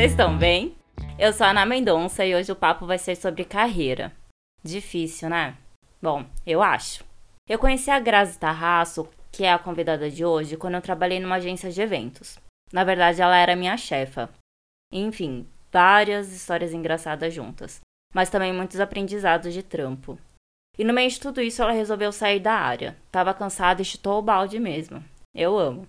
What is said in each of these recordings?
vocês estão bem? Eu sou a Ana Mendonça e hoje o papo vai ser sobre carreira. Difícil, né? Bom, eu acho. Eu conheci a Grazi Tarraço, que é a convidada de hoje, quando eu trabalhei numa agência de eventos. Na verdade, ela era minha chefa. Enfim, várias histórias engraçadas juntas, mas também muitos aprendizados de trampo. E no meio de tudo isso, ela resolveu sair da área. Tava cansada e chutou o balde mesmo. Eu amo.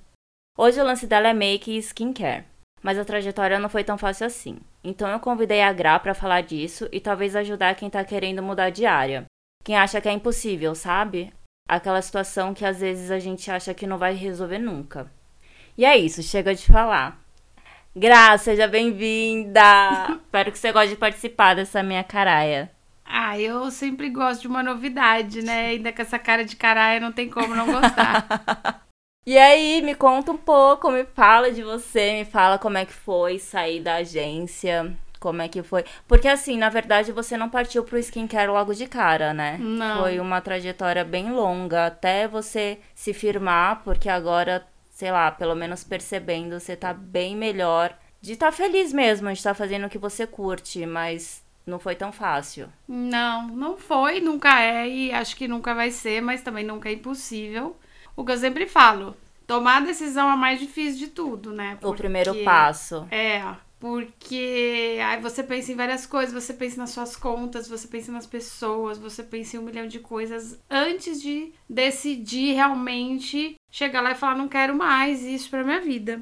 Hoje o lance dela é make e skincare, mas a trajetória não foi tão fácil assim. Então eu convidei a Gra para falar disso e talvez ajudar quem tá querendo mudar de área. Quem acha que é impossível, sabe? Aquela situação que às vezes a gente acha que não vai resolver nunca. E é isso, chega de falar. Gra, seja bem-vinda! Espero que você goste de participar dessa minha caraia. Ah, eu sempre gosto de uma novidade, né? Ainda com essa cara de caralho, não tem como não gostar. e aí, me conta um pouco, me fala de você, me fala como é que foi sair da agência, como é que foi. Porque assim, na verdade, você não partiu pro skincare logo de cara, né? Não. Foi uma trajetória bem longa até você se firmar, porque agora, sei lá, pelo menos percebendo, você tá bem melhor. De estar tá feliz mesmo, de estar tá fazendo o que você curte, mas não foi tão fácil. Não, não foi, nunca é e acho que nunca vai ser, mas também nunca é impossível. O que eu sempre falo, tomar a decisão é a mais difícil de tudo, né? Porque, o primeiro passo. É, porque aí você pensa em várias coisas, você pensa nas suas contas, você pensa nas pessoas, você pensa em um milhão de coisas antes de decidir realmente chegar lá e falar não quero mais isso para minha vida.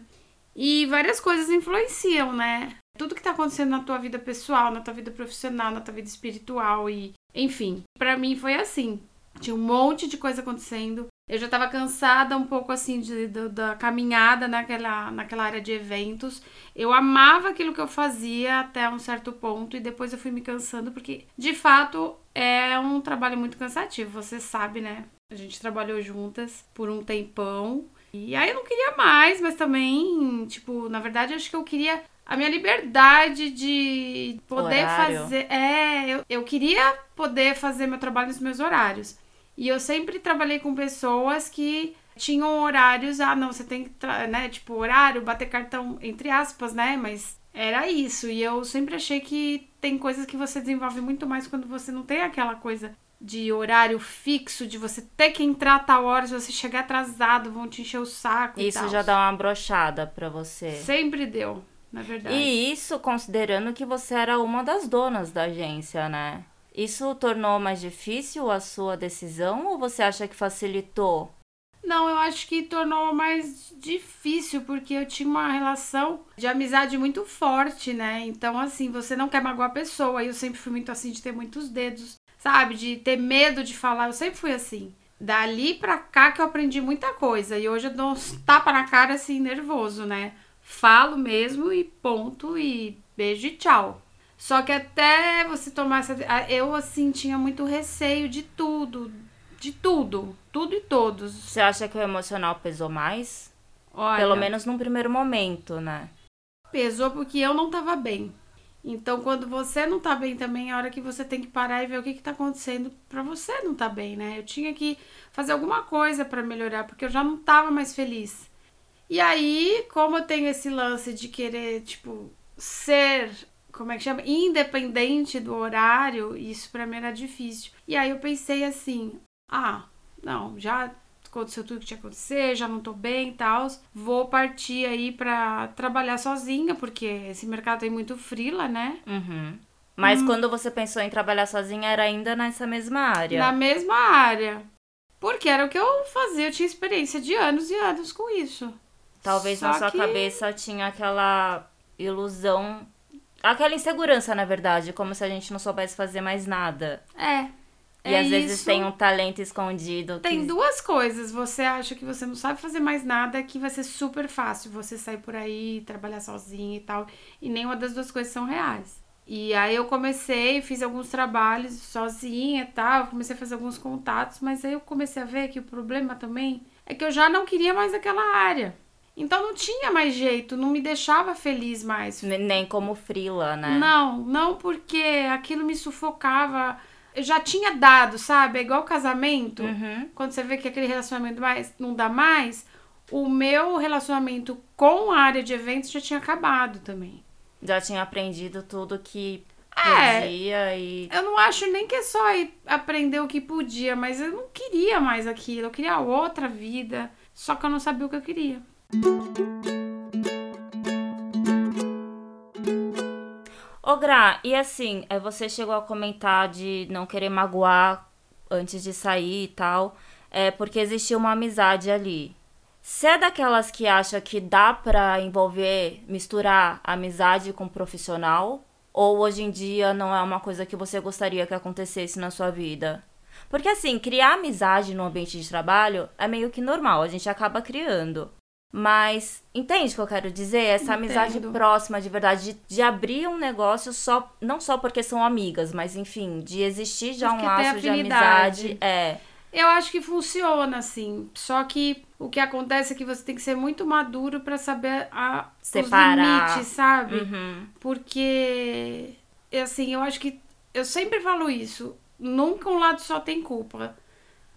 E várias coisas influenciam, né? tudo que tá acontecendo na tua vida pessoal, na tua vida profissional, na tua vida espiritual e, enfim, para mim foi assim. Tinha um monte de coisa acontecendo. Eu já tava cansada um pouco assim de, de, da caminhada naquela, naquela área de eventos. Eu amava aquilo que eu fazia até um certo ponto e depois eu fui me cansando porque, de fato, é um trabalho muito cansativo. Você sabe, né? A gente trabalhou juntas por um tempão. E aí eu não queria mais, mas também, tipo, na verdade, acho que eu queria a minha liberdade de poder Horário. fazer. É, eu, eu queria poder fazer meu trabalho nos meus horários. E eu sempre trabalhei com pessoas que tinham horários, ah, não, você tem que, né, tipo, horário, bater cartão, entre aspas, né, mas era isso. E eu sempre achei que tem coisas que você desenvolve muito mais quando você não tem aquela coisa de horário fixo, de você ter que entrar a tal hora, se você chegar atrasado, vão te encher o saco. Isso já dá uma brochada pra você. Sempre deu na verdade. E isso considerando que você era uma das donas da agência, né? Isso tornou mais difícil a sua decisão ou você acha que facilitou? Não, eu acho que tornou mais difícil porque eu tinha uma relação de amizade muito forte, né? Então, assim, você não quer magoar a pessoa. Eu sempre fui muito assim de ter muitos dedos, sabe? De ter medo de falar. Eu sempre fui assim. Dali pra cá que eu aprendi muita coisa. E hoje eu dou uns tapa na cara assim, nervoso, né? Falo mesmo e ponto e beijo e tchau. Só que até você tomar essa. Eu, assim, tinha muito receio de tudo. De tudo. Tudo e todos. Você acha que o emocional pesou mais? Olha, Pelo menos num primeiro momento, né? Pesou porque eu não tava bem. Então, quando você não tá bem também, é a hora que você tem que parar e ver o que, que tá acontecendo pra você não tá bem, né? Eu tinha que fazer alguma coisa para melhorar, porque eu já não tava mais feliz. E aí, como eu tenho esse lance de querer, tipo, ser, como é que chama? Independente do horário, isso pra mim era difícil. E aí eu pensei assim: ah, não, já aconteceu tudo que tinha que acontecer, já não tô bem e tal. Vou partir aí pra trabalhar sozinha, porque esse mercado tem muito frila, né? Uhum. Mas hum. quando você pensou em trabalhar sozinha, era ainda nessa mesma área? Na mesma área. Porque era o que eu fazia, eu tinha experiência de anos e anos com isso. Talvez Só na sua que- cabeça tinha aquela ilusão. Aquela insegurança, na verdade, como se a gente não soubesse fazer mais nada. É. E é às vezes isso. tem um talento escondido. Tem que... duas coisas. Você acha que você não sabe fazer mais nada, que vai ser super fácil você sair por aí, trabalhar sozinho e tal. E nenhuma das duas coisas são reais. E aí eu comecei, fiz alguns trabalhos sozinha e tal, comecei a fazer alguns contatos, mas aí eu comecei a ver que o problema também é que eu já não queria mais aquela área. Então não tinha mais jeito, não me deixava feliz mais. Ne- Nem como frila, né? Não, não porque aquilo me sufocava. Eu já tinha dado, sabe? É igual casamento. Uhum. Quando você vê que aquele relacionamento mais, não dá mais, o meu relacionamento com a área de eventos já tinha acabado também. Já tinha aprendido tudo que É. podia e. Eu não acho nem que é só aprender o que podia, mas eu não queria mais aquilo. Eu queria outra vida. Só que eu não sabia o que eu queria. Ô, Gra, e assim, é, você chegou a comentar de não querer magoar antes de sair e tal, é porque existia uma amizade ali. Você é daquelas que acha que dá pra envolver, misturar amizade com profissional? Ou hoje em dia não é uma coisa que você gostaria que acontecesse na sua vida? Porque assim, criar amizade no ambiente de trabalho é meio que normal, a gente acaba criando. Mas entende o que eu quero dizer? Essa amizade Entendo. próxima, de verdade, de, de abrir um negócio só, não só porque são amigas, mas enfim, de existir já Porque um laço de amizade. É. Eu acho que funciona, assim. Só que o que acontece é que você tem que ser muito maduro pra saber a, Separar. os limites, sabe? Uhum. Porque, assim, eu acho que. Eu sempre falo isso. Nunca um lado só tem culpa.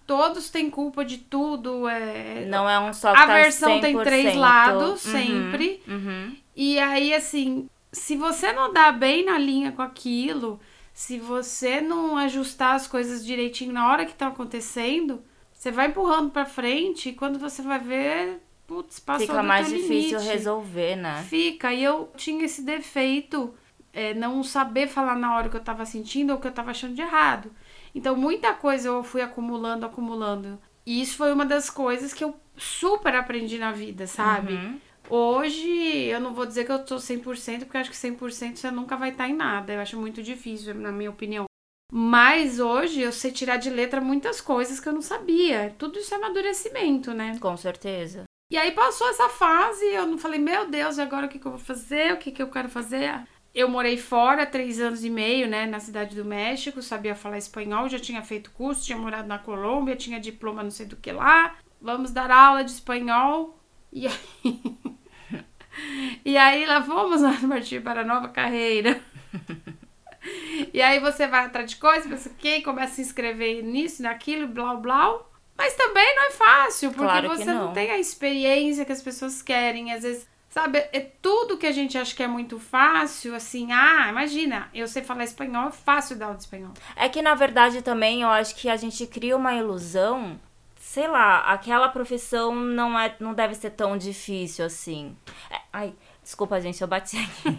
Todos têm culpa de tudo. É... Não é um só que A tá versão tem 100%. três lados, Uhum, sempre. Uhum. E aí, assim, se você não dá bem na linha com aquilo, se você não ajustar as coisas direitinho na hora que tá acontecendo, você vai empurrando pra frente e quando você vai ver, putz, passou Fica mais difícil limite. resolver, né? Fica. E eu tinha esse defeito, é, não saber falar na hora o que eu tava sentindo ou o que eu tava achando de errado. Então, muita coisa eu fui acumulando, acumulando. E isso foi uma das coisas que eu super aprendi na vida, sabe? Uhum. Hoje, eu não vou dizer que eu tô 100%, porque eu acho que 100% você nunca vai estar em nada. Eu acho muito difícil, na minha opinião. Mas hoje eu sei tirar de letra muitas coisas que eu não sabia. Tudo isso é amadurecimento, né? Com certeza. E aí passou essa fase, eu não falei, meu Deus, e agora o que, que eu vou fazer? O que, que eu quero fazer? Eu morei fora três anos e meio, né, na cidade do México, sabia falar espanhol, já tinha feito curso, tinha morado na Colômbia, tinha diploma não sei do que lá. Vamos dar aula de espanhol. E aí. e aí lá nós partir para a nova carreira. E aí você vai atrás de coisas, pensa o quê? Começa a se inscrever nisso, naquilo, blá blá. Mas também não é fácil, porque Claro que você não. não. tem a experiência que as pessoas querem. Às vezes, sabe, é tudo que a gente acha que é muito fácil, assim, ah, imagina, eu sei falar espanhol, é fácil dar aula de espanhol. É que na verdade também eu acho que a gente cria uma ilusão, sei lá, aquela profissão não é, não deve ser tão difícil assim. É, ai, desculpa gente, eu bati aqui.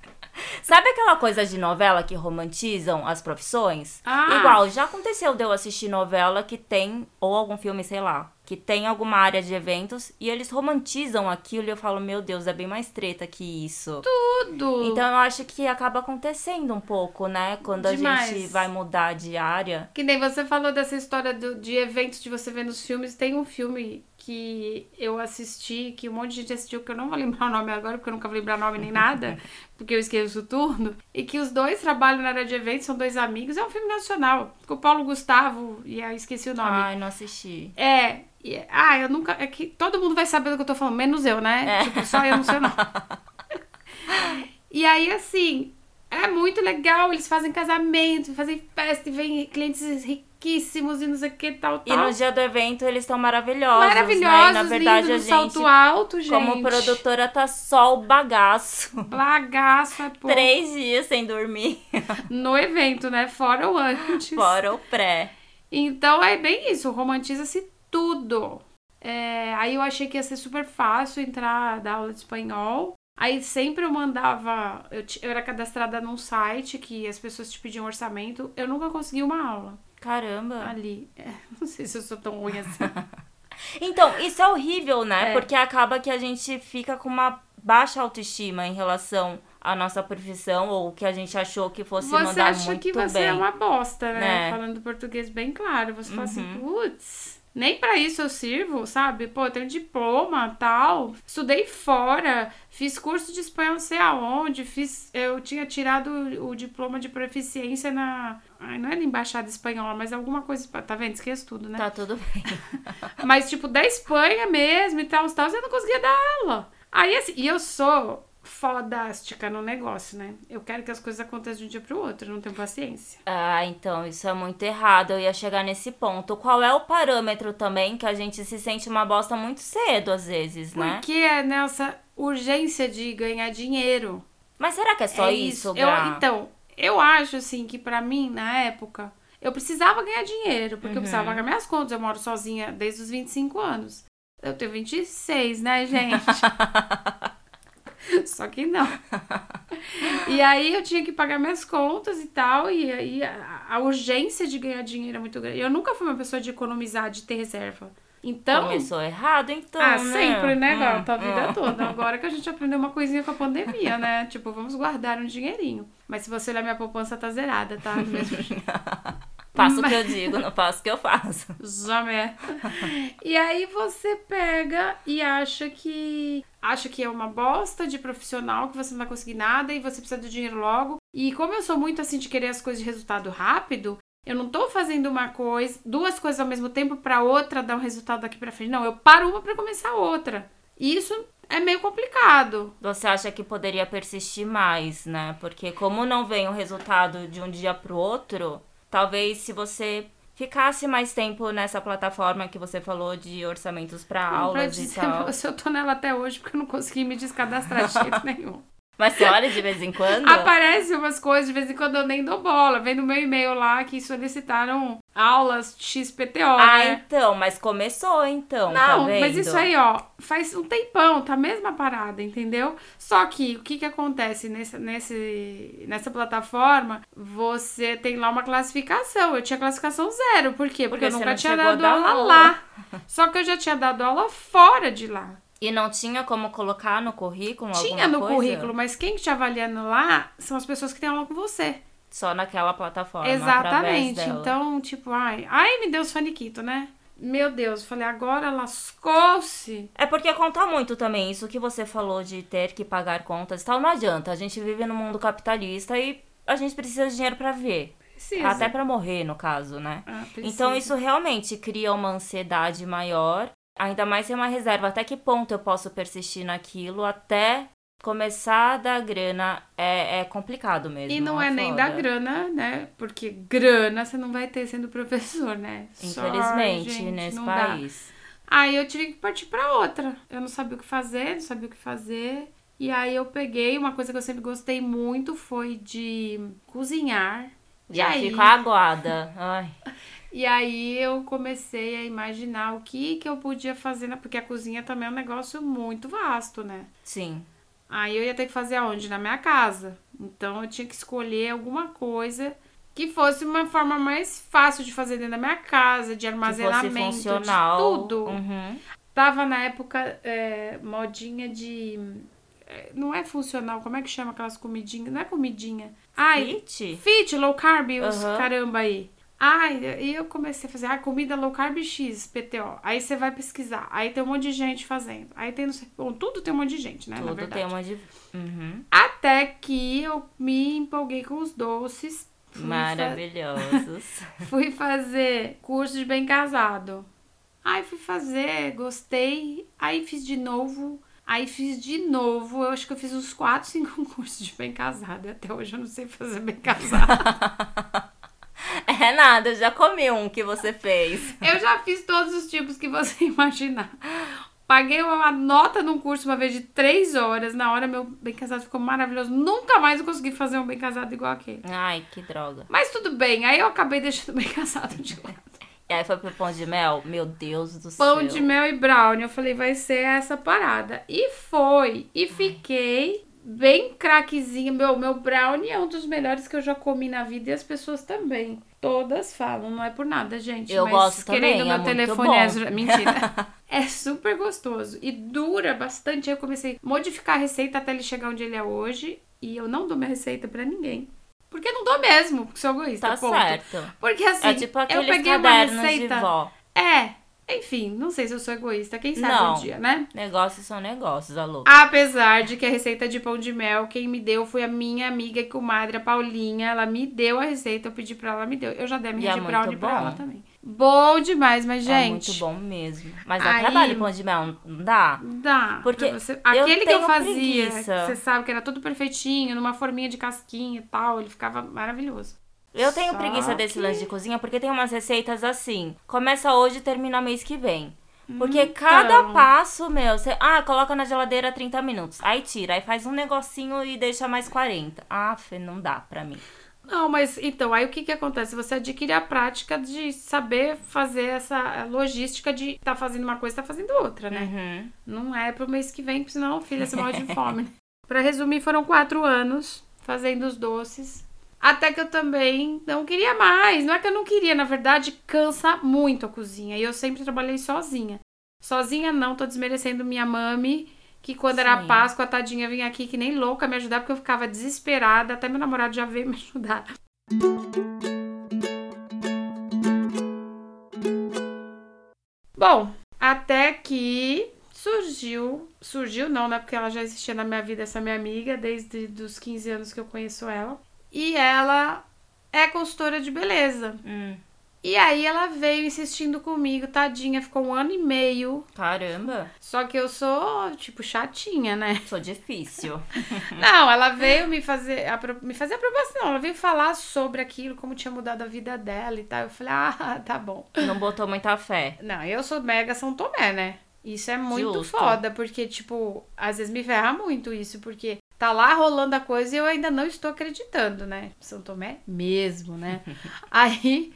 Sabe aquela coisa de novela que romantizam as profissões? Ah. Igual, já aconteceu de eu assistir novela que tem, ou algum filme, sei lá, que tem alguma área de eventos e eles romantizam aquilo e eu falo, meu Deus, é bem mais treta que isso. Tudo! Então eu acho que acaba acontecendo um pouco, né? Quando a Demais. gente vai mudar de área. Que nem você falou dessa história do- de eventos de você ver nos filmes. Tem um filme que eu assisti, que um monte de gente assistiu, que eu não vou lembrar o nome agora, porque eu nunca vou lembrar nome nem nada, porque eu esqueço tudo. E que os dois trabalham na área de eventos, são dois amigos. É um filme nacional. Com o Paulo Gustavo, e aí esqueci o nome. Ai, não assisti. É. e- ah, eu nunca. É que todo mundo vai saber do que eu tô falando, menos eu, né? É. Tipo, só eu não sei o nome. E aí, assim, é muito legal. Eles fazem casamento, fazem festa e vem clientes riquíssimos e não sei o que, tal, E tal. no dia do evento eles estão maravilhosos. Maravilhosos, né? E na verdade lindo, a gente, salto alto, gente. como produtora, tá só o bagaço. Bagaço é pouco. Três dias sem dormir. No evento, né? Fora o antes. Fora o pré. Então é bem isso, romantiza-se tudo. É, aí eu achei que ia ser super fácil entrar, dar aula de espanhol. Aí sempre eu mandava. Eu, eu era cadastrada num site que as pessoas te pediam orçamento. Eu nunca consegui uma aula Caramba. ali. É, não sei se eu sou tão ruim assim. Então, isso é horrível, né? É. Porque acaba que a gente fica com uma baixa autoestima em relação à nossa profissão ou o que a gente achou que fosse Você mandar acha muito que você bem. é uma bosta, né? Né? Falando português bem claro. Você fala assim, Uhum. putz, nem pra isso eu sirvo, sabe? Pô, eu tenho diploma, tal. Estudei fora, fiz curso de espanhol não sei aonde, fiz... Eu tinha tirado o diploma de proficiência na... Ai, não é na embaixada espanhola, mas alguma coisa... Tá vendo? Esqueço tudo, né? Tá tudo bem. Mas, tipo, da Espanha mesmo e tal, tal, eu não conseguia dar aula. Aí, assim, e eu sou fodástica no negócio, né? Eu quero que as coisas aconteçam de um dia pro outro, eu não tenho paciência. Ah, então isso é muito errado. Eu ia chegar nesse ponto. Qual é o parâmetro também que a gente se sente uma bosta muito cedo, às vezes, né? Porque é nessa urgência de ganhar dinheiro. Mas será que é só É isso, Eu, Gra? então, eu acho assim que pra mim, na época, eu precisava ganhar dinheiro, porque eu precisava Uhum. pagar minhas contas. Eu moro sozinha desde os 25 anos. Eu tenho 26, né, gente? Só que não. E aí eu tinha que pagar minhas contas e tal, e aí a, a urgência de ganhar dinheiro é muito grande. Eu nunca fui uma pessoa de economizar, de ter reserva. Então, Começou errado, então, ah, né? sempre, né, Hum, gata? A vida hum. toda. Agora que a gente aprendeu uma coisinha com a pandemia, né? Tipo, vamos guardar um dinheirinho. Mas se você olhar minha poupança, tá zerada, tá? Mesmo. Faço o que eu digo, não faço o que eu faço. Jamais. E aí você pega e acha que acha que é uma bosta de profissional, que você não vai conseguir nada e você precisa do dinheiro logo. E como eu sou muito assim de querer as coisas de resultado rápido, eu não tô fazendo uma coisa, duas coisas ao mesmo tempo pra outra dar um resultado daqui pra frente. Não, eu paro uma pra começar outra. E isso é meio complicado. Você acha que poderia persistir mais, né? Porque como não vem o resultado de um dia pro outro, talvez se você ficasse mais tempo nessa plataforma que você falou de orçamentos pra pra aulas e dizer pra tal. você, eu tô nela até hoje porque eu não consegui me descadastrar de jeito nenhum. Mas você olha de vez em quando? Aparece umas coisas, de vez em quando eu nem dou bola. Vem no meu e-mail lá que solicitaram aulas XPTO, Ah, né? então, mas começou então, tá Não, vendo? mas isso aí, ó, faz um tempão, tá a mesma parada, entendeu? Só que o que que acontece nesse, nesse, nessa plataforma? Você tem lá uma classificação. Eu tinha classificação zero. Por quê? Porque, Porque eu nunca tinha dado aula aula. lá. Só que eu já tinha dado aula fora de lá. E não tinha como colocar no currículo Tinha no coisa? currículo, mas quem te avaliando lá são as pessoas que têm aula com você. Só naquela plataforma, Exatamente. Então, tipo, ai, ai, me deu faniquito, né? Meu Deus, falei, agora lascou-se. É porque conta muito também isso que você falou de ter que pagar contas e tal. Não adianta, a gente vive no mundo capitalista e a gente precisa de dinheiro pra viver. Precisa. Até pra morrer, no caso, né? Ah. Então isso realmente cria uma ansiedade maior. Ainda mais ser uma reserva. Até que ponto eu posso persistir naquilo até começar a dar grana? É, é complicado mesmo. E não é nem foda. da grana, né? Porque grana você não vai ter sendo professor, né? Infelizmente, gente, nesse não dá. país. Aí eu tive que partir pra outra. Eu não sabia o que fazer, não sabia o que fazer. E aí eu peguei, uma coisa que eu sempre gostei muito foi de cozinhar. E Já aí, fico aguada. Ai. E aí eu comecei a imaginar o que que eu podia fazer, né? porque a cozinha também é um negócio muito vasto, né? Sim. Aí eu ia ter que fazer aonde? Na minha casa. Então eu tinha que escolher alguma coisa que fosse uma forma mais fácil de fazer dentro da minha casa, de armazenamento, de tudo. Uhum. Tava na época é, modinha de. é, Não é funcional, como é que chama aquelas comidinhas? Não é comidinha. Ai, Fit? Fit, low carb, os caramba aí. Ai, e eu comecei a fazer, ah, comida low carb X, PTO. Aí você vai pesquisar. Aí tem um monte de gente fazendo. Aí tem, não sei, bom, tudo tem um monte de gente, né? na Tudo tem uma de. Uhum. Até que eu me empolguei com os doces. Fui, fa- Maravilhosos. fui fazer curso de bem casado. Aí fui fazer, gostei. Aí fiz de novo. Aí fiz de novo. Eu acho que eu fiz uns 4, 5 cursos de bem casado. E até hoje eu não sei fazer bem casado. é nada, eu já comi um que você fez. eu já fiz todos os tipos que você imaginar. Paguei uma nota num curso uma vez de 3 horas. Na hora, meu bem casado ficou maravilhoso. Nunca mais eu consegui fazer um bem casado igual aquele. Ai, que droga. Mas tudo bem, aí eu acabei deixando bem casado de lado. E aí foi pro pão de mel? Meu Deus do Pão céu. de mel e brownie. Eu falei, vai ser essa parada. E foi. E fiquei bem craquezinha. Meu, meu brownie é um dos melhores que eu já comi na vida e as pessoas também. Todas falam, não é por nada, gente. Eu mas gosto querendo também, meu é muito telefone bom. é... Mentira. é super gostoso. E dura bastante. Eu comecei a modificar a receita até ele chegar onde ele é hoje. E eu não dou minha receita pra ninguém. Porque não dou mesmo, porque sou egoísta. Tá ponto. certo. Porque assim, é tipo eu peguei uma receita. É, enfim, não sei se eu sou egoísta, quem sabe Não. um dia, né? Negócios são negócios, alô. Apesar de que a receita de pão de mel, quem me deu foi a minha amiga e comadre, a Paulinha. Ela me deu a receita, eu pedi pra ela, ela me deu. Eu já dei a minha E é de muito brownie pra ela também. Bom demais, mas É gente. muito bom mesmo. Mas dá Aí- trabalho pão de mel, não dá? Dá. Porque você... Aquele que eu fazia, você sabe que era tudo perfeitinho, numa forminha de casquinha e tal, ele ficava maravilhoso. Eu tenho Só preguiça desse que- lance de cozinha porque tem umas receitas assim. Começa hoje e termina mês que vem. Porque Então. cada passo, meu, você. Ah, coloca na geladeira 30 minutos. Aí tira, aí faz um negocinho e deixa mais 40. Ah, não dá pra mim. Não, mas então, aí o que que acontece? Você adquire a prática de saber fazer essa logística de tá fazendo uma coisa e tá fazendo outra, né? Uhum. Não é pro mês que vem, porque senão, filha, você morre de fome. Pra resumir, foram quatro anos fazendo os doces. Até que eu também não queria mais. Não é que eu não queria, na verdade, cansa muito a cozinha. E eu sempre trabalhei sozinha. Sozinha não, tô desmerecendo minha mami, que quando era Sim. Páscoa, a tadinha vinha aqui que nem louca me ajudar, porque eu ficava desesperada. Até meu namorado já veio me ajudar. Bom, até que surgiu. Surgiu não, né? Porque ela já existia na minha vida, essa minha amiga, desde os 15 anos que eu conheço ela. E ela é consultora de beleza. Hum, E aí ela veio insistindo comigo, tadinha, ficou um ano e meio. caramba, Só que eu sou, tipo, chatinha, né? sou difícil. Não, ela veio me fazer, a, me fazer a proposta, não. Ela veio falar sobre aquilo, como tinha mudado a vida dela e tal. Eu falei, ah, tá bom. Não botou muita fé. Não, eu sou mega São Tomé, né? Isso é muito Justo. foda, porque, tipo, às vezes me ferra muito isso, porque tá lá rolando a coisa e eu ainda não estou acreditando, né? São Tomé mesmo, né? Aí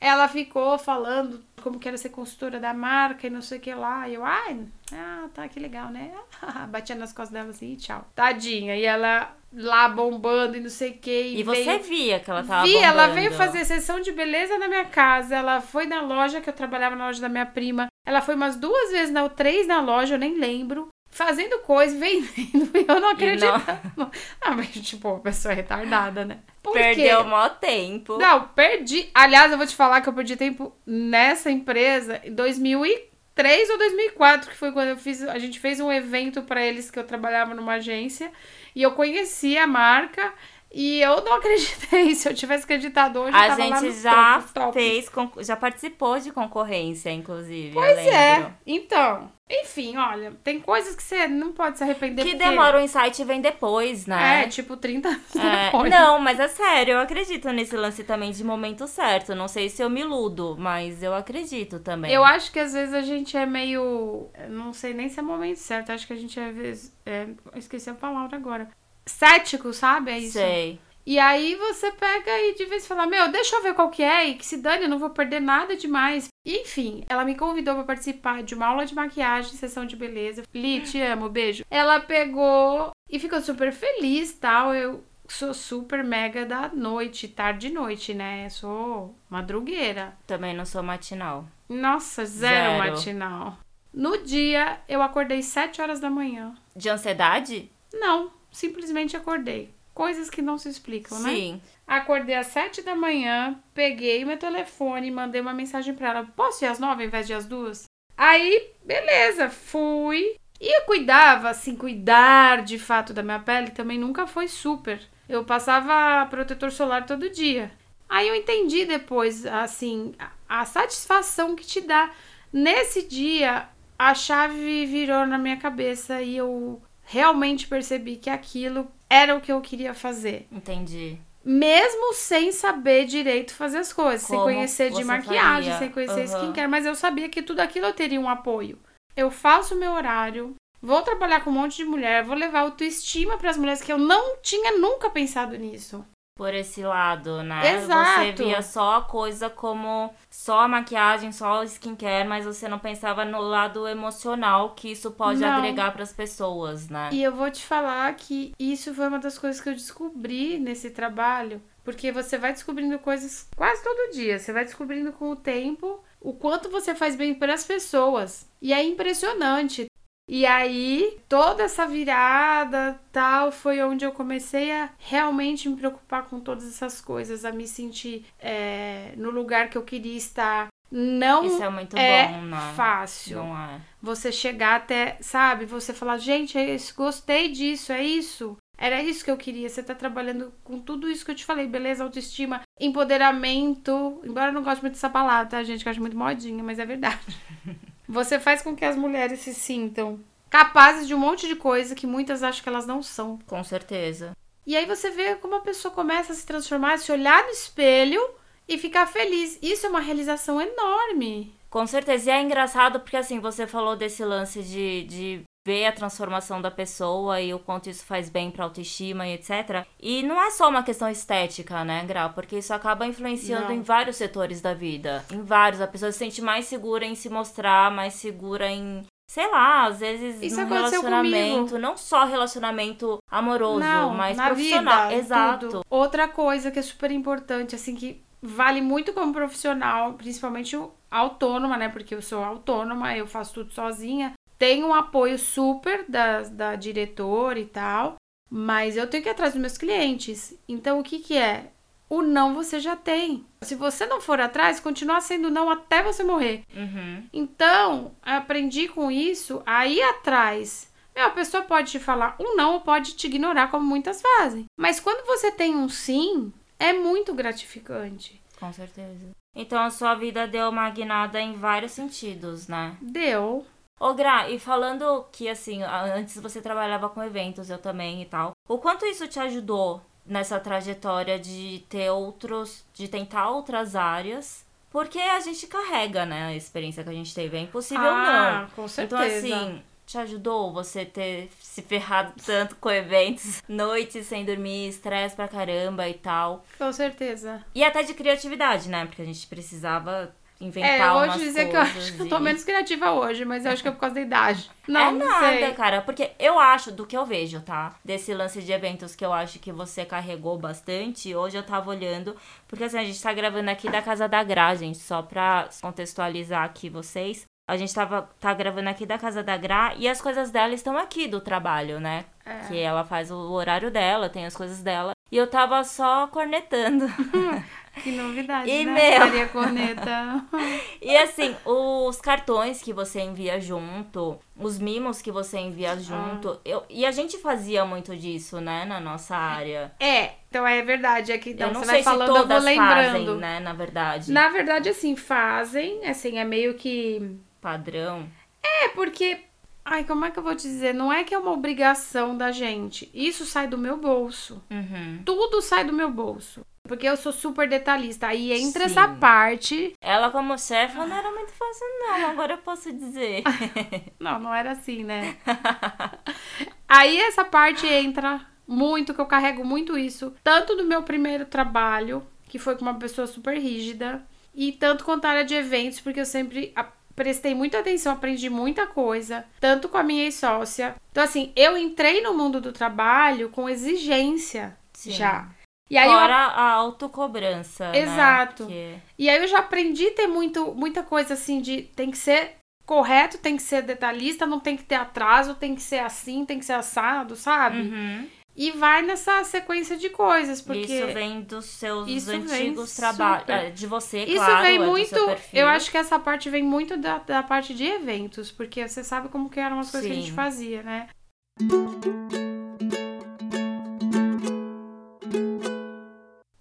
ela ficou falando como que era ser consultora da marca e não sei o que lá. E eu, ai, ah, tá, que legal, né? Batia nas costas dela assim e tchau. Tadinha. E ela lá bombando e não sei o que. E você veio... via que ela tava Vi, ela bombando. veio fazer sessão de beleza na minha casa. Ela foi na loja que eu trabalhava na loja da minha prima. Ela foi umas duas vezes, não, três na loja, eu nem lembro. Fazendo coisa, vendendo. E eu não acreditava. Ah, mas, tipo, a pessoa é retardada, né? Por Perdeu quê? o maior tempo. Não, perdi. Aliás, eu vou te falar que eu perdi tempo nessa empresa em 2003 ou 2004, que foi quando eu fiz. A gente fez um evento pra eles que eu trabalhava numa agência e eu conheci a marca. E eu não acreditei. Se eu tivesse acreditado hoje, A gente no já topo, top. fez, já participou de concorrência, inclusive. Pois é. Então, enfim, olha, tem coisas que você não pode se arrepender. Que porque- demora o insight e vem depois, né? É, tipo 30 anos É, depois. não, mas é sério, eu acredito nesse lance também de momento certo. Não sei se eu me iludo, mas eu acredito também. Eu acho que às vezes a gente é meio. Não sei nem se é momento certo. Acho que a gente é, às vezes. É, esqueci a palavra agora. Cético, sabe? É isso. Sei. E aí você pega e de vez fala: Meu, deixa eu ver qual que é. E que se dane, eu não vou perder nada demais. E, enfim, ela me convidou pra participar de uma aula de maquiagem, sessão de beleza. Li, te amo, beijo. Ela pegou e ficou super feliz tal. Eu sou super mega da noite, tarde e noite, né? Sou madrugueira. Também não sou matinal. Nossa, zero, Zero. matinal. No dia, eu acordei 7 horas da manhã. De ansiedade? Não, simplesmente acordei. Coisas que não se explicam, né? Sim. Acordei às 7 da manhã, peguei meu telefone e mandei uma mensagem pra ela. Posso ir às 9 ao invés de às duas? Aí, beleza, fui. E eu cuidava, assim, cuidar de fato da minha pele também nunca foi super. Eu passava protetor solar todo dia. Aí eu entendi depois, assim, a, a satisfação que te dá. Nesse dia, a chave virou na minha cabeça e eu realmente percebi que aquilo era o que eu queria fazer. Entendi. Mesmo sem saber direito fazer as coisas, sem Como conhecer de maquiagem, faria? sem conhecer Aham. skincare, mas eu sabia que tudo aquilo eu teria um apoio. Eu faço o meu horário, vou trabalhar com um monte de mulher, vou levar autoestima para as mulheres que eu não tinha nunca pensado nisso. Por esse lado, né? Exato. Você via só a coisa como só a maquiagem, só o skincare, mas você não pensava no lado emocional que isso pode Não. agregar pras pessoas, né? E eu vou te falar que isso foi uma das coisas que eu descobri nesse trabalho, porque você vai descobrindo coisas quase todo dia, você vai descobrindo com o tempo o quanto você faz bem para as pessoas. E é impressionante. E aí, toda essa virada tal foi onde eu comecei a realmente me preocupar com todas essas coisas, a me sentir é, no lugar que eu queria estar. Não Isso é muito é bom, né? fácil Não é. você chegar até, sabe, você falar, gente, é isso, gostei disso, é isso. Era isso que eu queria. Você tá trabalhando com tudo isso que eu te falei, beleza, autoestima, empoderamento. Embora eu não goste muito dessa palavra, tá, gente? Que eu acho muito modinha, mas é verdade. Você faz com que as mulheres se sintam capazes de um monte de coisa que muitas acham que elas não são. Com certeza. E aí você vê como a pessoa começa a se transformar, se olhar no espelho e ficar feliz. Isso é uma realização enorme. Com certeza. E é engraçado porque, assim, você falou desse lance de, de ver a transformação da pessoa e o quanto isso faz bem pra autoestima e etc. E não é só uma questão estética, né, Gra? Porque isso acaba influenciando Não. em vários setores da vida. Em vários. A pessoa se sente mais segura em se mostrar, mais segura em. Sei lá, às vezes Isso num relacionamento, comigo. não só relacionamento amoroso, Não, mas na profissional. vida, Exato. tudo. Outra coisa que é super importante, assim, que vale muito como profissional, principalmente autônoma, né? Porque eu sou autônoma, eu faço tudo sozinha. Tenho um apoio super da, da diretora e tal, mas eu tenho que ir atrás dos meus clientes. Então, o que que é? O não você já tem. Se você não for atrás, continua sendo não até você morrer. Uhum. Então, aprendi com isso a ir atrás. Meu, a pessoa pode te falar um não ou pode te ignorar, como muitas fazem. Mas quando você tem um sim, é muito gratificante. Com certeza. Então a sua vida deu uma guinada em vários sentidos, né? Deu. Ô, Gra, e falando que, assim, antes você trabalhava com eventos, eu também e tal. O quanto isso te ajudou nessa trajetória de ter outros, de tentar outras áreas? Porque a gente carrega, né, a experiência que a gente teve. É impossível ah, não. com Então, certeza. assim, te ajudou você ter se ferrado tanto com eventos, noites sem dormir, estresse pra caramba e tal. Com certeza. E até de criatividade, né? Porque a gente precisava inventar É, eu vou umas dizer que eu acho que eu e- tô menos criativa hoje, mas eu acho que é por causa da idade. Não, é não nada, sei. cara. Porque eu acho, do que eu vejo, tá? Desse lance de eventos que eu acho que você carregou bastante. Hoje eu tava olhando. Porque assim, a gente tá gravando aqui da casa da Gra, gente. Só pra contextualizar aqui vocês. A gente tava, tá gravando aqui da casa da Gra e as coisas dela estão aqui do trabalho, né? É. Que ela faz o horário dela, tem as coisas dela. E eu tava só cornetando. Que novidade, E, né? meu? Maria Corneta. E assim, os cartões que você envia junto, os mimos que você envia junto, eu, e a gente fazia muito disso, né, na nossa área. É, então é verdade. É que então, eu não você sei vai se falando, eu vou todas lembrando. fazem, né, na verdade. Na verdade, assim, fazem. Assim, é meio que. Padrão. É, porque. Ai, como é que eu vou te dizer? Não é que é uma obrigação da gente. Isso sai do meu bolso. Uhum. Tudo sai do meu bolso. Porque eu sou super detalhista. Aí entra Sim. essa parte. Ela como chefe não era muito fácil não, agora eu posso dizer. Não, não era assim, né? Aí essa parte entra muito, que eu carrego muito isso. Tanto no meu primeiro trabalho, que foi com uma pessoa super rígida. E tanto quanto a área de eventos, porque eu sempre prestei muita atenção, aprendi muita coisa. Tanto com a minha ex-sócia. Então, assim, eu entrei no mundo do trabalho com exigência Sim. já. E aí eu Fora a autocobrança, Exato. né? Que... E aí eu já aprendi a ter muito, muita coisa assim de tem que ser correto, tem que ser detalhista, não tem que ter atraso, tem que ser assim, tem que ser assado, sabe? Uhum. E vai nessa sequência de coisas, porque Isso vem dos seus antigos trabalhos. É, De você, isso claro. vem é muito. Eu acho que essa parte vem muito da, da parte de eventos, porque você sabe como que eram as coisas que a gente Sim. fazia, né?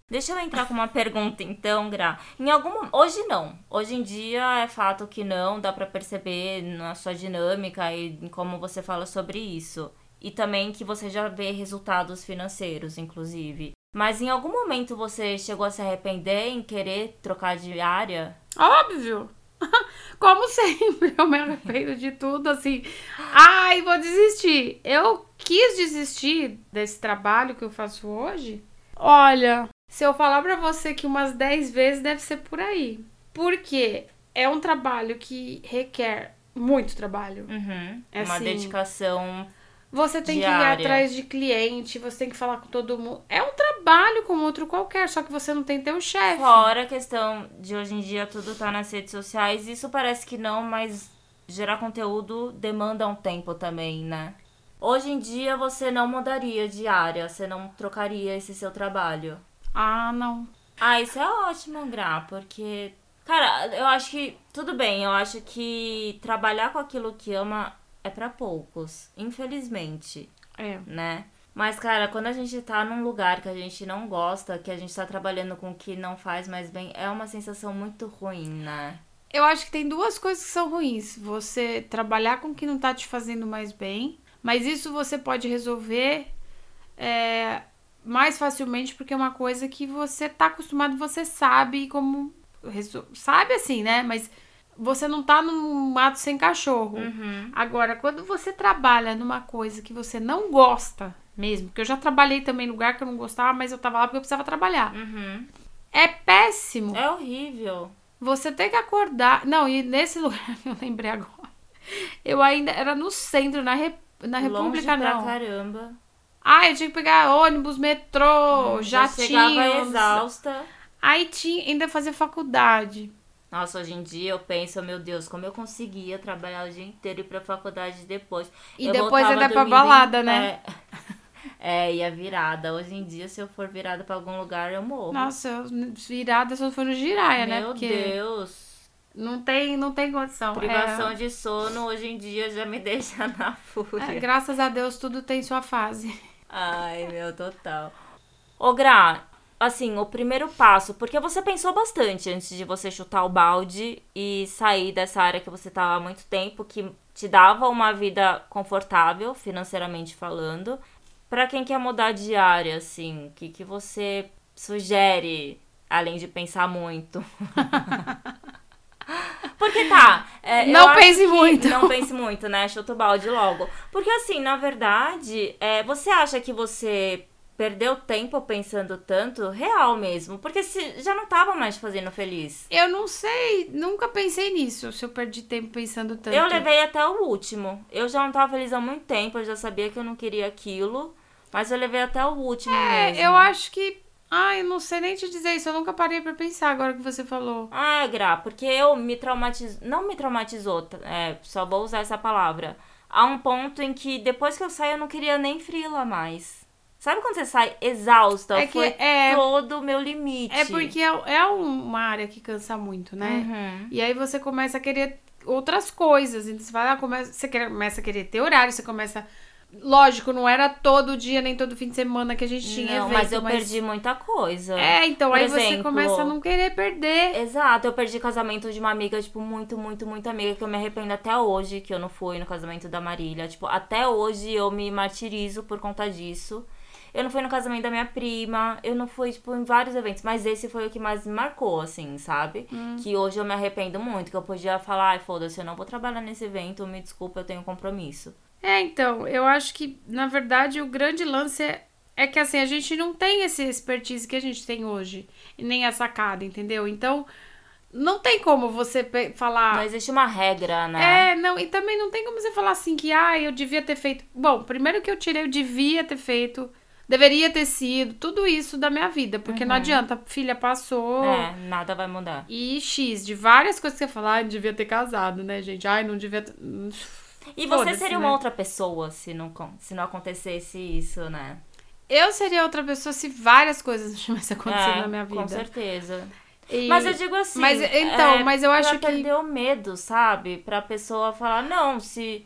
Deixa eu entrar com uma pergunta então, Gra. Em algum hoje não. Hoje em dia é fato que não, dá pra perceber na sua dinâmica e como você fala sobre isso. E também que você já vê resultados financeiros, inclusive. Mas em algum momento você chegou a se arrepender em querer trocar de área? Óbvio! Como sempre, eu me arrependo de tudo, assim. Ai, vou desistir. Eu quis desistir desse trabalho que eu faço hoje. Olha, se eu falar pra você que umas 10 vezes deve ser por aí. Porque é um trabalho que requer muito trabalho. Uhum. É uma assim, dedicação. Você tem que ir Diária. atrás de cliente, você tem que falar com todo mundo. É um trabalho como outro qualquer, só que você não tem teu chefe. Fora a questão de hoje em dia tudo tá nas redes sociais. Isso parece que não, mas gerar conteúdo demanda um tempo também, né? Hoje em dia você não mudaria de área, você não trocaria esse seu trabalho. Ah, não. Ah, isso é ótimo, Gra, porque. Cara, eu acho que. Tudo bem, eu acho que trabalhar com aquilo que ama é pra poucos, infelizmente, É. né? Mas, cara, quando a gente tá num lugar que a gente não gosta, que a gente tá trabalhando com o que não faz mais bem, é uma sensação muito ruim, né? Eu acho que tem duas coisas que são ruins. Você trabalhar com o que não tá te fazendo mais bem, mas isso você pode resolver é, mais facilmente porque é uma coisa que você tá acostumado, você sabe como. Sabe assim, né? Mas você não tá num mato sem cachorro. Uhum. Agora, quando você trabalha numa coisa que você não gosta mesmo, porque eu já trabalhei também em lugar que eu não gostava, mas eu tava lá porque eu precisava trabalhar. Uhum. É péssimo. É horrível. Você tem que acordar. Não, e nesse lugar, eu lembrei agora. Eu ainda era no centro, na, Re... na Longe República, pra não. caramba. Ah, eu tinha que pegar ônibus, metrô, Já chegava jatinho. exausta. Aí tinha, ainda fazer faculdade. Nossa, hoje em dia eu penso, meu Deus, como eu conseguia trabalhar o dia inteiro e ir pra faculdade depois. E Eu depois ainda pra dormindo em balada, né? pé. É, ia virada. Hoje em dia, se eu for virada pra algum lugar, eu morro. Nossa, eu virada só foi no giraia, né? Meu Porque Deus. não tem, não tem condição. Privação É, de sono hoje em dia já me deixa na fúria. é, graças a Deus, tudo tem sua fase. Ai, meu, total. Ô, Gra, assim, o primeiro passo, porque você pensou bastante antes de você chutar o balde e sair dessa área que você tava há muito tempo, que te dava uma vida confortável, financeiramente falando. Pra quem quer mudar de área, assim, o que, que você sugere, além de pensar muito? Porque tá. é, Não pense muito. Não pense muito, né? Chuta o balde logo. Porque assim, na verdade, é, você acha que você perdeu tempo pensando tanto? Real mesmo. Porque se já não tava mais fazendo feliz. Eu não sei, nunca pensei nisso, se eu perdi tempo pensando tanto. Eu levei até o último. Eu já não tava feliz há muito tempo, eu já sabia que eu não queria aquilo. Mas eu levei até o último É, mesmo. eu acho que. Ai, não sei nem te dizer isso, eu nunca parei pra pensar agora que você falou. Ah, Gra, porque eu me traumatizou. Não me traumatizou, é, só vou usar essa palavra. Há um ponto em que depois que eu saí eu não queria nem frila mais. Sabe quando você sai exausta? É que Foi é- todo o meu limite. É porque é, é uma área que cansa muito, né? Uhum. E aí você começa a querer outras coisas. Então você vai lá, começa, você quer- começa a querer ter horário, você começa. Lógico, não era todo dia nem todo fim de semana que a gente tinha Não, evento, mas eu perdi muita coisa. É, então Por aí você exemplo, começa a não querer perder. Exato, eu perdi casamento de uma amiga, tipo, muito, muito, muito amiga, que eu me arrependo até hoje que eu não fui no casamento da Marília. Tipo, até hoje eu me martirizo por conta disso. Eu não fui no casamento da minha prima, eu não fui, tipo, em vários eventos, mas esse foi o que mais me marcou, assim, sabe? Que hoje eu me arrependo muito, que eu podia falar, ai, foda-se, eu não vou trabalhar nesse evento, me desculpa, eu tenho um compromisso. É, então, eu acho que, na verdade, o grande lance é, é que, assim, a gente não tem esse expertise que a gente tem hoje, nem a sacada, entendeu? Então, não tem como você falar. Não existe uma regra, né? É, não, e também não tem como você falar assim que, ah, eu devia ter feito. Bom, primeiro que eu tirei, eu devia ter feito, deveria ter sido, tudo isso da minha vida, porque não adianta, filha passou. É, nada vai mudar. E X, de várias coisas que você fala, ah, devia ter casado, né, gente? Ai, não devia ter. E você seria né? uma outra pessoa se não, se não acontecesse isso, né? Eu seria outra pessoa se várias coisas não tivessem acontecido É, na minha vida. Com certeza. E- Mas eu digo assim. Mas, então, é, mas eu acho que- perder o medo, sabe? Pra pessoa falar, não, se.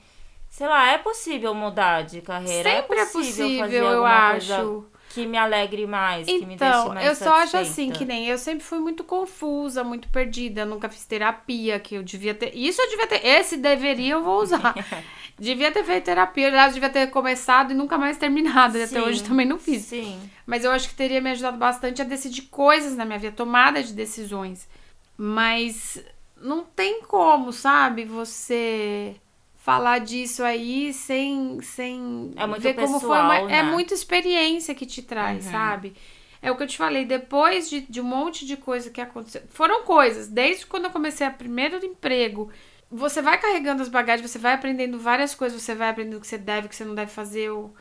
Sei lá, é possível mudar de carreira. Sempre é é possível, possível, fazer eu acho. coisa que me alegre mais, que me deixe Então, mais eu só acho assim, que nem eu sempre fui muito confusa, muito perdida. Nunca fiz terapia, que eu devia ter. Isso eu devia ter. Esse deveria eu vou usar. devia ter feito terapia. Aliás, devia ter começado e nunca mais terminado. e Até Sim, hoje também não fiz. Sim. Mas eu acho que teria me ajudado bastante a decidir coisas na minha vida, tomada de decisões. Mas não tem como, sabe, você falar disso aí sem, sem É muito ver como foi uma, pessoal, É né? muita experiência que te traz, Uhum. sabe? É o que eu te falei, depois de, de um monte de coisa que aconteceu. Foram coisas, desde quando eu comecei a primeiro emprego. Você vai carregando as bagagens, você vai aprendendo várias coisas, você vai aprendendo o que você deve, o que você não deve fazer, ou,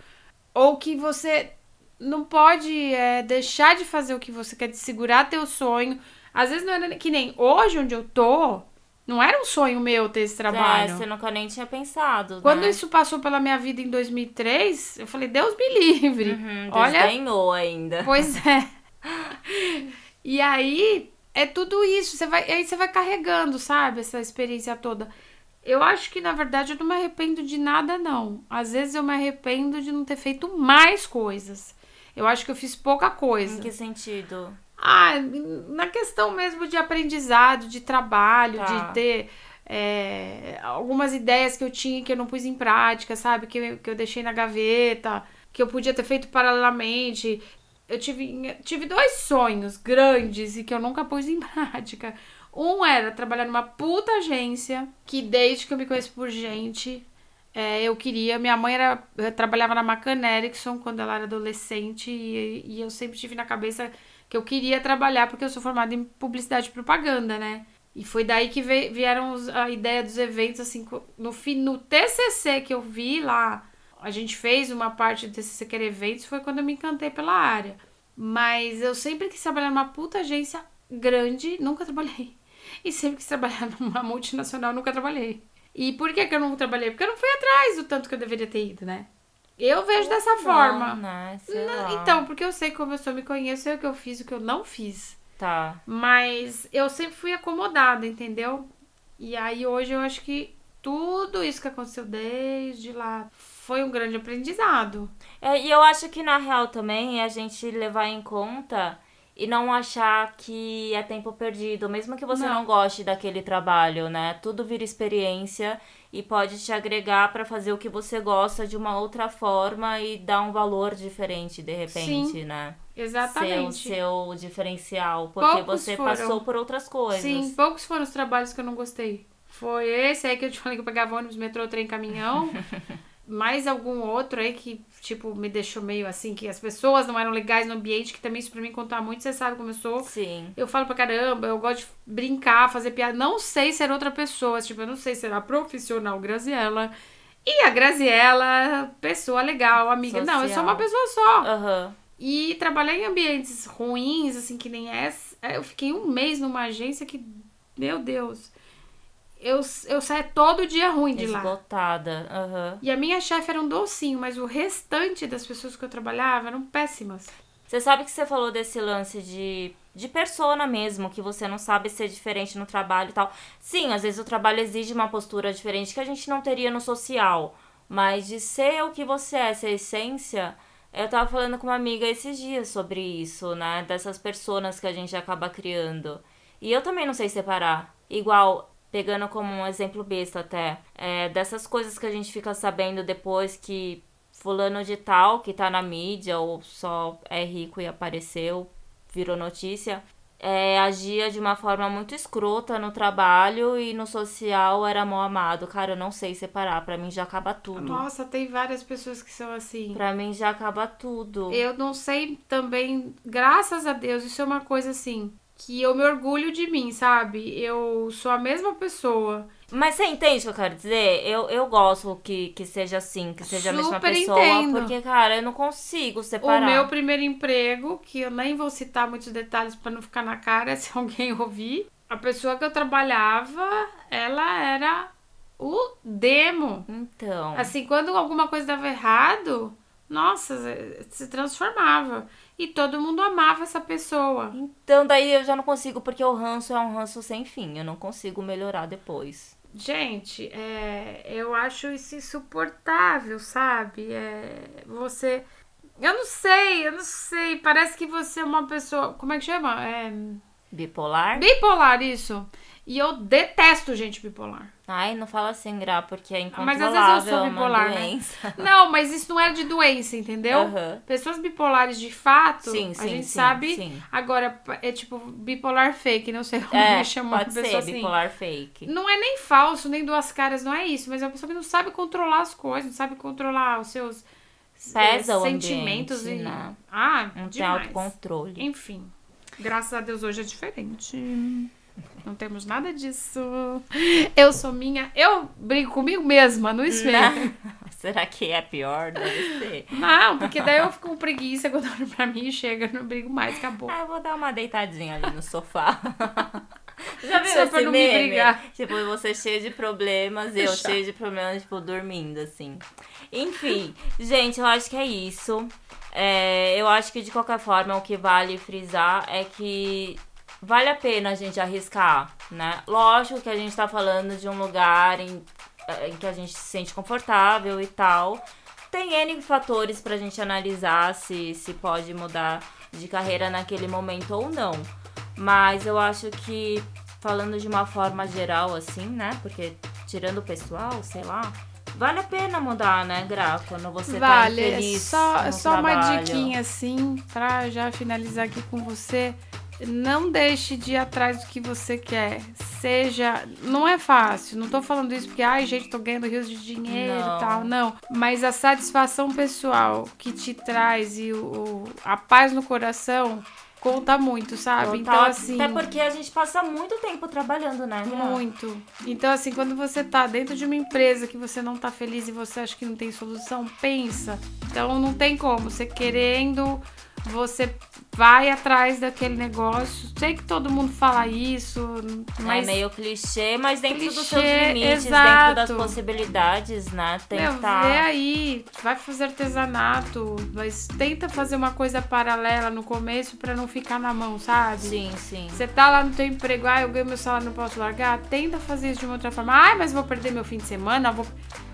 ou que você não pode é, deixar de fazer o que você quer, de segurar teu sonho. Às vezes não nem- que nem hoje onde eu tô, não era um sonho meu ter esse É, trabalho. você nunca nem tinha pensado. Quando né? isso passou pela minha vida em 2003, eu falei, Deus me livre. Uhum, Olha, desdenhou ainda. Pois é. E aí, é tudo isso. Você vai, aí você vai carregando, sabe? Essa experiência toda. Eu acho que, na verdade, eu não me arrependo de nada, não. Às vezes eu me arrependo de não ter feito mais coisas. Eu acho que eu fiz pouca coisa. Em que sentido? Ah, na questão mesmo de aprendizado, de trabalho, Tá. de ter é, algumas ideias que eu tinha que eu não pus em prática, sabe? Que eu, que eu deixei na gaveta, que eu podia ter feito paralelamente. Eu tive, tive dois sonhos grandes e que eu nunca pus em prática. Um era trabalhar numa puta agência, que desde que eu me conheço por gente, é, eu queria. Minha mãe era, trabalhava na Macan Erickson quando ela era adolescente, e, e eu sempre tive na cabeça que eu queria trabalhar, porque eu sou formada em publicidade e propaganda, né? E foi daí que vieram a ideia dos eventos, assim, no, no TCC que eu vi lá, a gente fez uma parte do TCC que era eventos, foi quando eu me encantei pela área. Mas eu sempre quis trabalhar numa puta agência grande, nunca trabalhei. E sempre quis trabalhar numa multinacional, nunca trabalhei. E por que, que eu não trabalhei? Porque eu não fui atrás do tanto que eu deveria ter ido, né? Eu vejo dessa não, forma. Né? Não, então, porque eu sei como eu sou, me conheço, sei o que eu fiz, o que eu não fiz. Tá. Mas eu sempre fui acomodada, entendeu? E aí hoje eu acho que tudo isso que aconteceu desde lá foi um grande aprendizado. É, e eu acho que na real também é a gente levar em conta e não achar que é tempo perdido, mesmo que você não, não goste daquele trabalho, né? Tudo vira experiência e pode te agregar para fazer o que você gosta de uma outra forma e dar um valor diferente de repente, Sim, né? Exatamente. Seu, seu diferencial, porque poucos você foram. passou por outras coisas. Sim, poucos foram os trabalhos que eu não gostei. Foi esse aí que eu te falei que eu pegava ônibus, metrô, trem, caminhão. mais algum outro aí que, tipo, me deixou meio assim, que as pessoas não eram legais no ambiente, que também isso pra mim contar muito, você sabe como eu sou. Sim. Eu falo pra caramba, eu gosto de brincar, fazer piada. Não sei ser outra pessoa, tipo, eu não sei ser a profissional Graziella. E a Graziella, pessoa legal, amiga. Social. Não, eu sou uma pessoa só. Uhum. E trabalhar em ambientes ruins, assim, que nem essa. Eu fiquei um mês numa agência que, meu Deus eu, eu saía todo dia ruim de Esgotada. lá. Esgotada, uhum. E a minha chefe era um docinho, mas o restante das pessoas que eu trabalhava eram péssimas. Você sabe que você falou desse lance de, de persona mesmo, que você não sabe ser diferente no trabalho e tal. Sim, às vezes o trabalho exige uma postura diferente que a gente não teria no social. Mas de ser o que você é, ser essência. Eu tava falando com uma amiga esses dias sobre isso, né? Dessas personas que a gente acaba criando. E eu também não sei separar. Igual, pegando como um exemplo besta até, é, dessas coisas que a gente fica sabendo depois que fulano de tal, que tá na mídia ou só é rico e apareceu, virou notícia, é, agia de uma forma muito escrota no trabalho e no social era mal amado. Cara, eu não sei separar. Pra mim já acaba tudo. Nossa, tem várias pessoas que são assim. Pra mim já acaba tudo. Eu não sei também, graças a Deus, isso é uma coisa assim que eu me orgulho de mim, sabe? Eu sou a mesma pessoa. Mas você entende o que eu quero dizer? Eu, eu gosto que, que seja assim, que seja Super a mesma pessoa. Entendo. Porque, cara, eu não consigo separar. O meu primeiro emprego, que eu nem vou citar muitos detalhes para não ficar na cara se alguém ouvir. A pessoa que eu trabalhava, ela era o demo. Então. Assim, quando alguma coisa dava errado, nossa, se transformava. E todo mundo amava essa pessoa. Então daí eu já não consigo, porque o ranço é um ranço sem fim. Eu não consigo melhorar depois. Gente, é, eu acho isso insuportável, sabe? É, você. Eu não sei, eu não sei. Parece que você é uma pessoa. Como é que chama? É... Bipolar? Bipolar, isso. E eu detesto gente bipolar. Ai, não fala assim, Gra, porque é incontrolável. Mas às vezes eu sou bipolar, né? Não, mas isso não é de doença, entendeu? Uhum. Pessoas bipolares de fato, sim, sim, a gente sim, sabe. Agora, é tipo bipolar fake, não sei como é, chamar pode ser, assim. bipolar fake. Não é nem falso, nem duas caras, não é isso. Mas é uma pessoa que não sabe controlar as coisas, não sabe controlar os seus Pesa é, sentimentos. Ambiente, e... Né? Ah, não tem autocontrole. Enfim, graças a Deus hoje é diferente. Não temos nada disso. Eu sou minha. Eu brigo comigo mesma no espelho. Será que é pior? Deve ser. Não, porque daí eu fico com preguiça quando olho pra mim e chega, não brigo mais, acabou. Ah, eu vou dar uma deitadinha ali no sofá. Já viu Só esse pra não meme? me brigar. Tipo, você cheio de problemas eu cheio de problemas, tipo, dormindo, assim. Enfim, gente, eu acho que é isso. É, eu acho que de qualquer forma o que vale frisar é que vale a pena a gente arriscar, né? Lógico que a gente tá falando de um lugar em, eh, em que a gente se sente confortável e tal. Tem N fatores pra gente analisar se, se pode mudar de carreira naquele momento ou não. Mas eu acho que, falando de uma forma geral, assim, né? Porque tirando o pessoal, sei lá, vale a pena mudar, né, Gra? Quando você vale, tá infeliz. Só, no só trabalho. uma diquinha, assim, pra já finalizar aqui com você não deixe de ir atrás do que você quer. Seja. Não é fácil. Não tô falando isso porque, ai, gente, tô ganhando rios de dinheiro Não. e tal. Não. Mas a satisfação pessoal que te traz e o, a paz no coração conta muito, sabe? Então, Total, assim. Até porque a gente passa muito tempo trabalhando, né? Muito. Então, assim, quando você tá dentro de uma empresa que você não tá feliz e você acha que não tem solução, pensa. Então, não tem como. Você querendo, você vai atrás daquele negócio. Sei que todo mundo fala isso, mas. É meio clichê, mas dentro dos seus Clichê, limites, exato. dentro das possibilidades, né? Tentar. vê aí, vai fazer artesanato, mas tenta fazer uma coisa paralela no começo pra não ficar na mão, sabe? Sim, sim. Você tá lá no teu emprego, ah, eu ganho meu salário, não posso largar. Tenta fazer isso de uma outra forma. Ai, mas vou perder meu fim de semana, vou...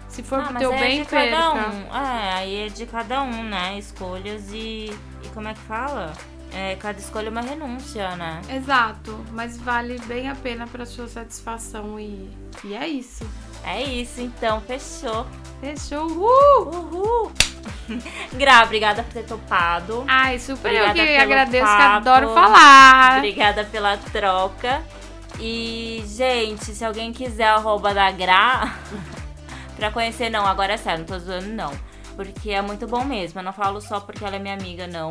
Se for Ah, pro teu aí bem, é de perca. um. É, aí é de cada um, né? Escolhas e. Como é que fala? É, cada escolha é uma renúncia, né? Exato, mas vale bem a pena pra sua satisfação e, e é isso. É isso, então, fechou. Fechou, uhul! Uhul! Gra, obrigada por ter topado. Ai, super Obrigada eu que agradeço, que papo. adoro falar. Obrigada pela troca. E, gente, se alguém quiser arroba da Gra pra conhecer, não, agora é sério, não tô zoando, não. Porque é muito bom mesmo. Eu não falo só porque ela é minha amiga, não.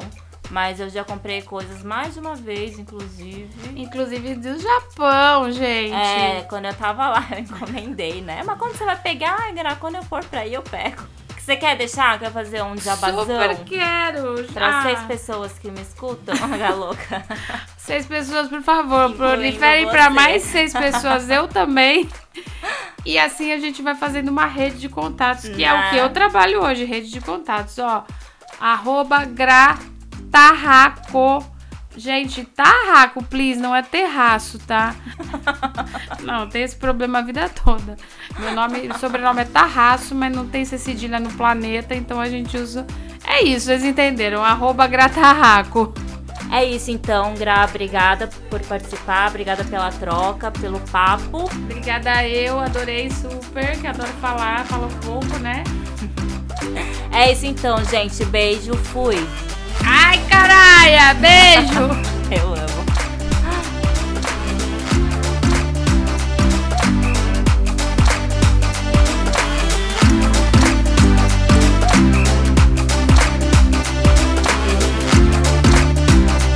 Mas eu já comprei coisas mais de uma vez, inclusive. Inclusive do Japão, gente. É, quando eu tava lá, eu encomendei, né? Mas quando você vai pegar, quando eu for pra aí, eu pego. Você quer deixar? Quer fazer um jabazão? Super quero. Pra Ah, seis pessoas que me escutam, a louca. Seis pessoas, por favor, Incluindo proliferem pra você. mais seis pessoas, eu também. E assim a gente vai fazendo uma rede de contatos, que é o Né? que eu trabalho hoje, rede de contatos, ó. Arroba gratarraco. Gente, tarraco, please, não é terraço, tá? Não, tem esse problema a vida toda. Meu nome, sobrenome é Tarraço, mas não tem C cedilha no planeta, então a gente usa. É isso, vocês entenderam? Arroba gratarraco. É isso então, Gra, obrigada por participar, obrigada pela troca, pelo papo. Obrigada eu, adorei super, que adoro falar, falo pouco, né? É isso então, gente. Beijo, fui. Ai, caralho, beijo! Eu amo.